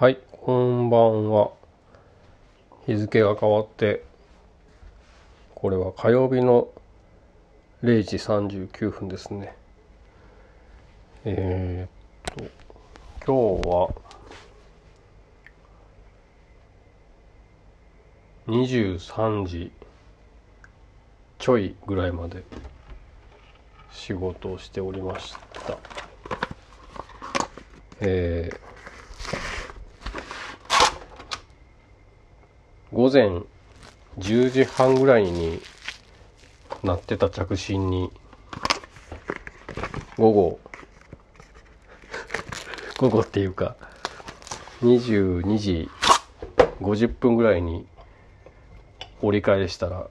はい、こんばんは。日付が変わって、これは火曜日の0時39分ですね。えー、っと、今日は、23時ちょいぐらいまで仕事をしておりました。えー午前10時半ぐらいになってた着信に午後 午後っていうか22時50分ぐらいに折り返したら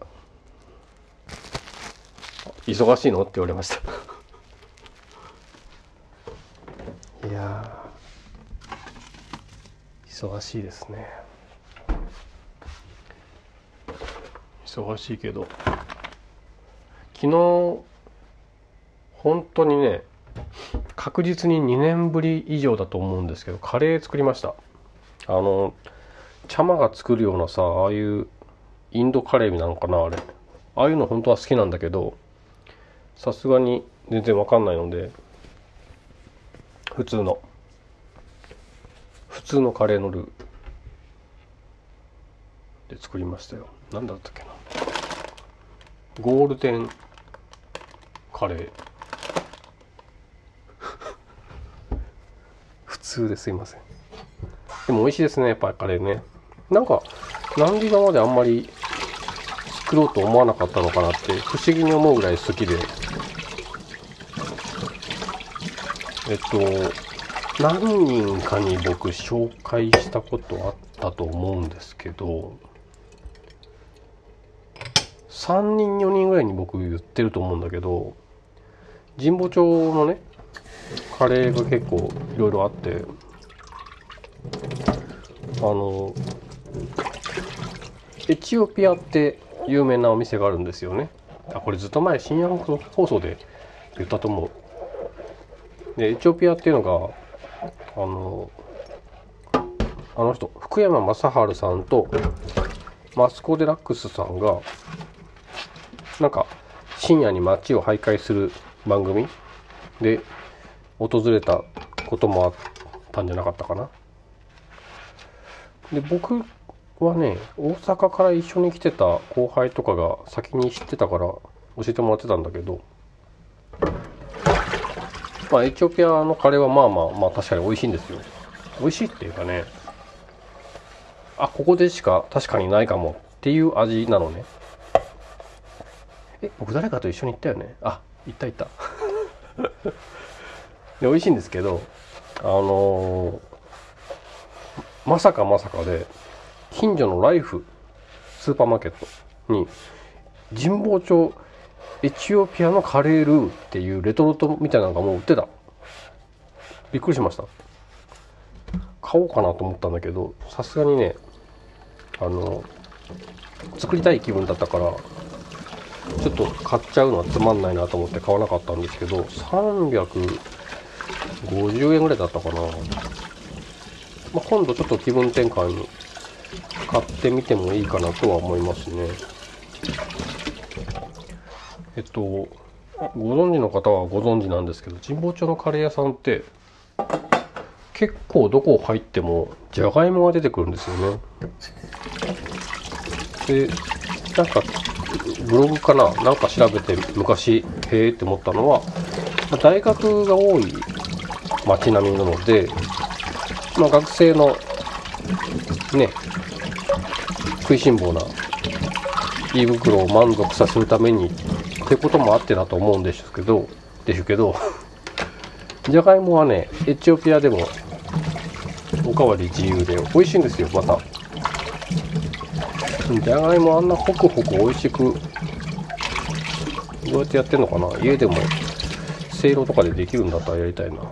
「忙しいの?」って言われました いやー忙しいですね忙しいけど。昨日本当にね確実に2年ぶり以上だと思うんですけどカレー作りました。あの茶間が作るようなさああいうインドカレーなのかなあれ。ああいうの本当は好きなんだけどさすがに全然わかんないので普通の。普通のカレーのルー。で作りましたよ。何だったっけな。ゴールデンカレー。普通ですいません。でも美味しいですねやっぱりカレーね。なんかなんで今まであんまり作ろうと思わなかったのかなって不思議に思うぐらい好きで。えっと何人かに僕紹介したことあったと思うんですけど3人4人ぐらいに僕言ってると思うんだけど神保町のねカレーが結構いろいろあってあのエチオピアって有名なお店があるんですよね。あこれずっと前深夜放送で言ったと思う。でエチオピアっていうのがあのあの人福山雅治さんとマスコ・デラックスさんがなんか深夜に街を徘徊する番組で訪れたこともあったんじゃなかったかな。で僕はね大阪から一緒に来てた後輩とかが先に知ってたから教えてもらってたんだけどまあエチオピアのカレーはまあまあまあ確かに美味しいんですよ美味しいっていうかねあここでしか確かにないかもっていう味なのねえ僕誰かと一緒に行ったよね？あ行った行った。で美味しいんですけどあのーまさかまさかで近所のライフスーパーマーケットに神保町エチオピアのカレールーっていうレトルトみたいなのがもう売ってた。びっくりしました。買おうかなと思ったんだけどさすがにねあの作りたい気分だったからちょっと買っちゃうのはつまんないなと思って買わなかったんですけど350円ぐらいだったかな、まあ、今度ちょっと気分転換に買ってみてもいいかなとは思いますね。えっとご存知の方はご存知なんですけど神保町のカレー屋さんって結構どこ入ってもじゃがいもが出てくるんですよね。でなんかブログかな？なんか調べて昔へえって思ったのは大学が多い街並みなので、まあ、学生のね食いしん坊な胃袋を満足させるためにってこともあってだと思うんですけどですけど じゃがいもはねエチオピアでもおかわり自由で美味しいんですよまた。じゃがいもあんなホクホク美味しくどうやってやってんのかな？家でもせいろとかでできるんだったらやりたいな。あ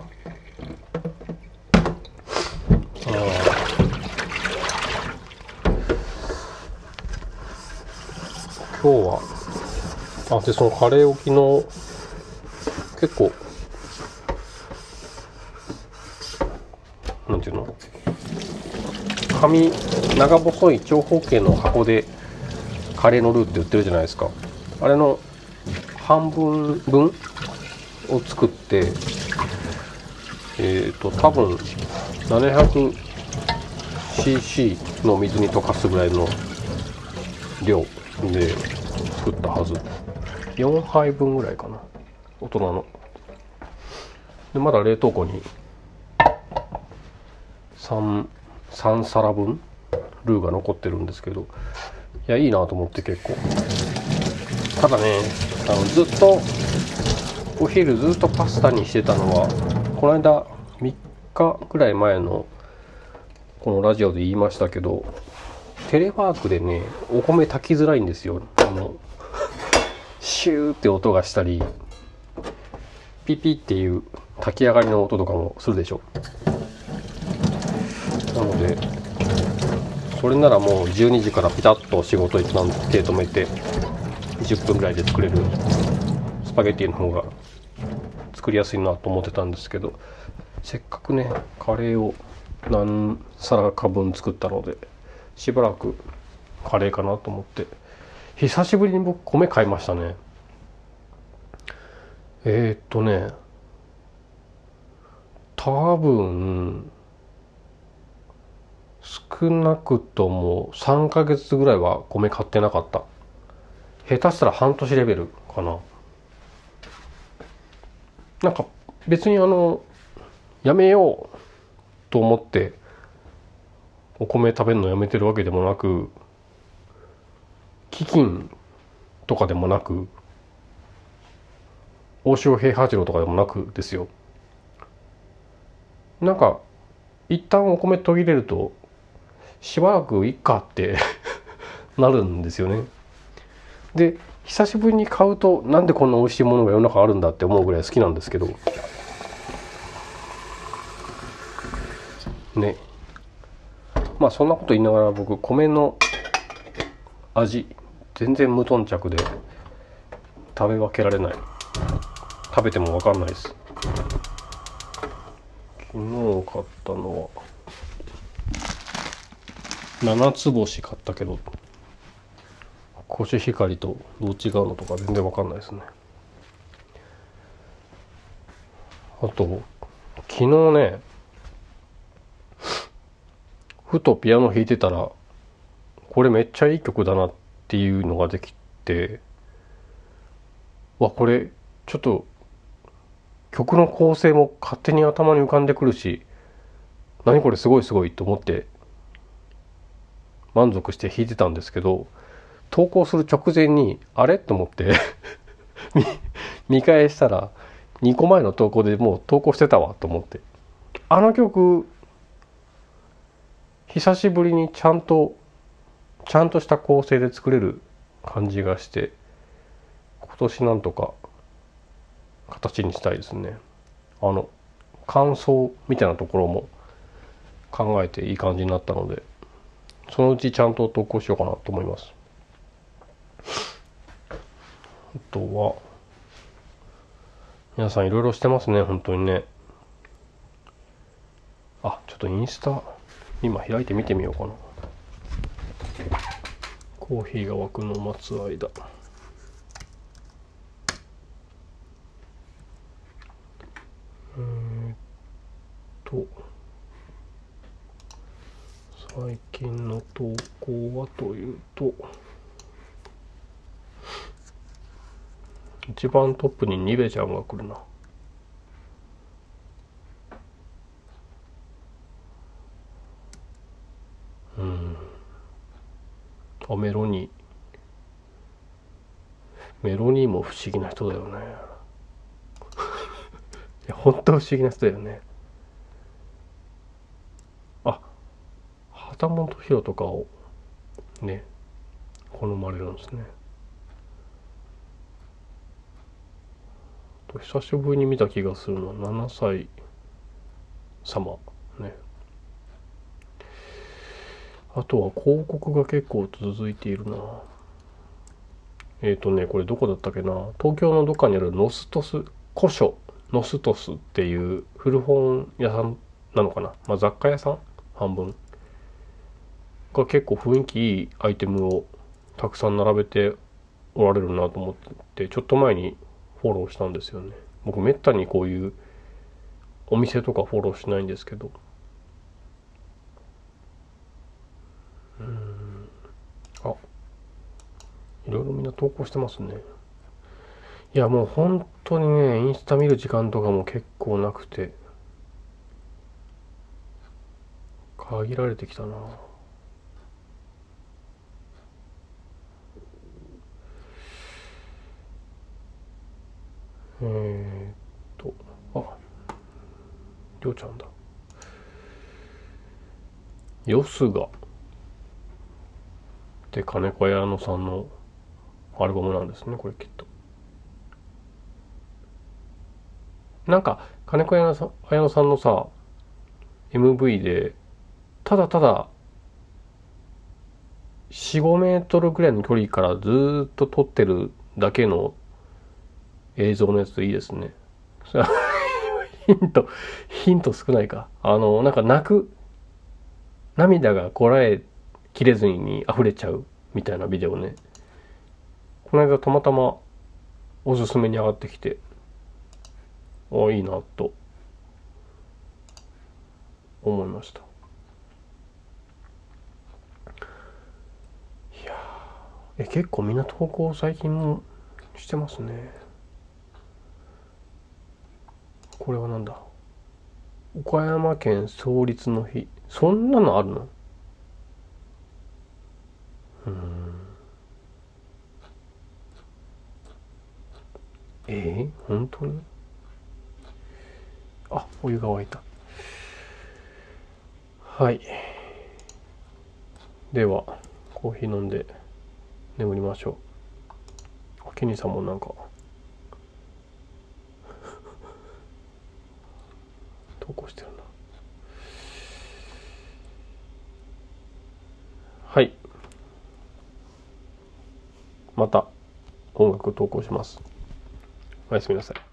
今日はあでそのカレーを昨日結構なんていうの？紙長細い長方形の箱でカレーのルーって売ってるじゃないですか。あれの半分分を作ってえっ、ー、と多分 700cc の水に溶かすぐらいの量で作ったはず。4杯分ぐらいかな。大人の。でまだ冷凍庫に 3, 3皿分ルーが残ってるんですけどいやいいなと思って結構。ただねあのずっとお昼ずっとパスタにしてたのはこの間3日ぐらい前のこのラジオで言いましたけどテレワークでねお米炊きづらいんですよ。あのシューって音がしたりピピっていう炊き上がりの音とかもするでしょ。なのでそれならもう12時からピタッと仕事一旦手止めて10分ぐらいで作れるスパゲティの方が作りやすいなと思ってたんですけどせっかくねカレーを何皿か分作ったのでしばらくカレーかなと思って久しぶりに僕米買いましたね。えー、っとね多分少なくとも3ヶ月ぐらいは米買ってなかった。下手したら半年レベルかな。なんか別にあのやめようと思ってお米食べるのやめてるわけでもなく飢饉とかでもなく大塩平八郎とかでもなくですよ。なんか一旦お米途切れるとしばらくいっかって なるんですよね。で久しぶりに買うとなんでこんな美味しいものが世の中あるんだって思うぐらい好きなんですけど。ね。まあそんなこと言いながら僕米の味全然無頓着で食べ分けられない。食べても分かんないです。昨日買ったのは七つ星買ったけど。コシヒカリとどう違うのとか全然分かんないですね。あと昨日ねふとピアノ弾いてたらこれめっちゃいい曲だなっていうのができてわこれちょっと曲の構成も勝手に頭に浮かんでくるし何これすごいすごいと思って満足して弾いてたんですけど投稿する直前にあれ？と思って 見返したら2個前の投稿でもう投稿してたわと思って。あの曲久しぶりにちゃんとちゃんとした構成で作れる感じがして今年なんとか形にしたいですね。あの感想みたいなところも考えていい感じになったので。そのうちちゃんと投稿しようかなと思います。あとは皆さんいろいろしてますね本当にね。あちょっとインスタ今開いて見てみようかな。コーヒーが沸くのを待つ間。えー、っと最近の投稿はというと一番トップにニベちゃんが来るな。うん。あメロニー。メロニーも不思議な人だよね。いや本当不思議な人だよねあ旗本博とかをね好まれるんですね。久しぶりに見た気がするのは7歳様ね。あとは広告が結構続いているな。えっ、ー、とねこれどこだったっけな。東京のどっかにあるノストス古書ノストスっていう古本屋さんなのかな、まあ、雑貨屋さん？半分。が結構雰囲気いいアイテムをたくさん並べておられるなと思ってちょっと前にフォローしたんですよね。僕めったにこういうお店とかフォローしないんですけど。うん。あ。いろいろみんな投稿してますね。いやもう本当にねインスタ見る時間とかも結構なくて。限られてきたな。えー、っとありょうちゃんだ。よすが。で金子屋野さんのアルバムなんですねこれきっと。なんか金子綾乃さんのさ MV でただただ45メートルぐらいの距離からずっと撮ってるだけの映像のやついいですね。ヒント、ヒント少ないか。あの、なんか泣く、涙がこらえきれずに溢れちゃうみたいなビデオね。この間たまたまおすすめに上がってきて、あいいなと思いました。いやえ、結構みんな投稿最近もしてますね。これはなんだ？岡山県創立の日。そんなのあるの？うん。えー、本当に？あお湯が沸いた。はい。ではコーヒー飲んで眠りましょう。ケニーさんもなんか投稿してるな。はい。また音楽投稿します。おやすみなさい。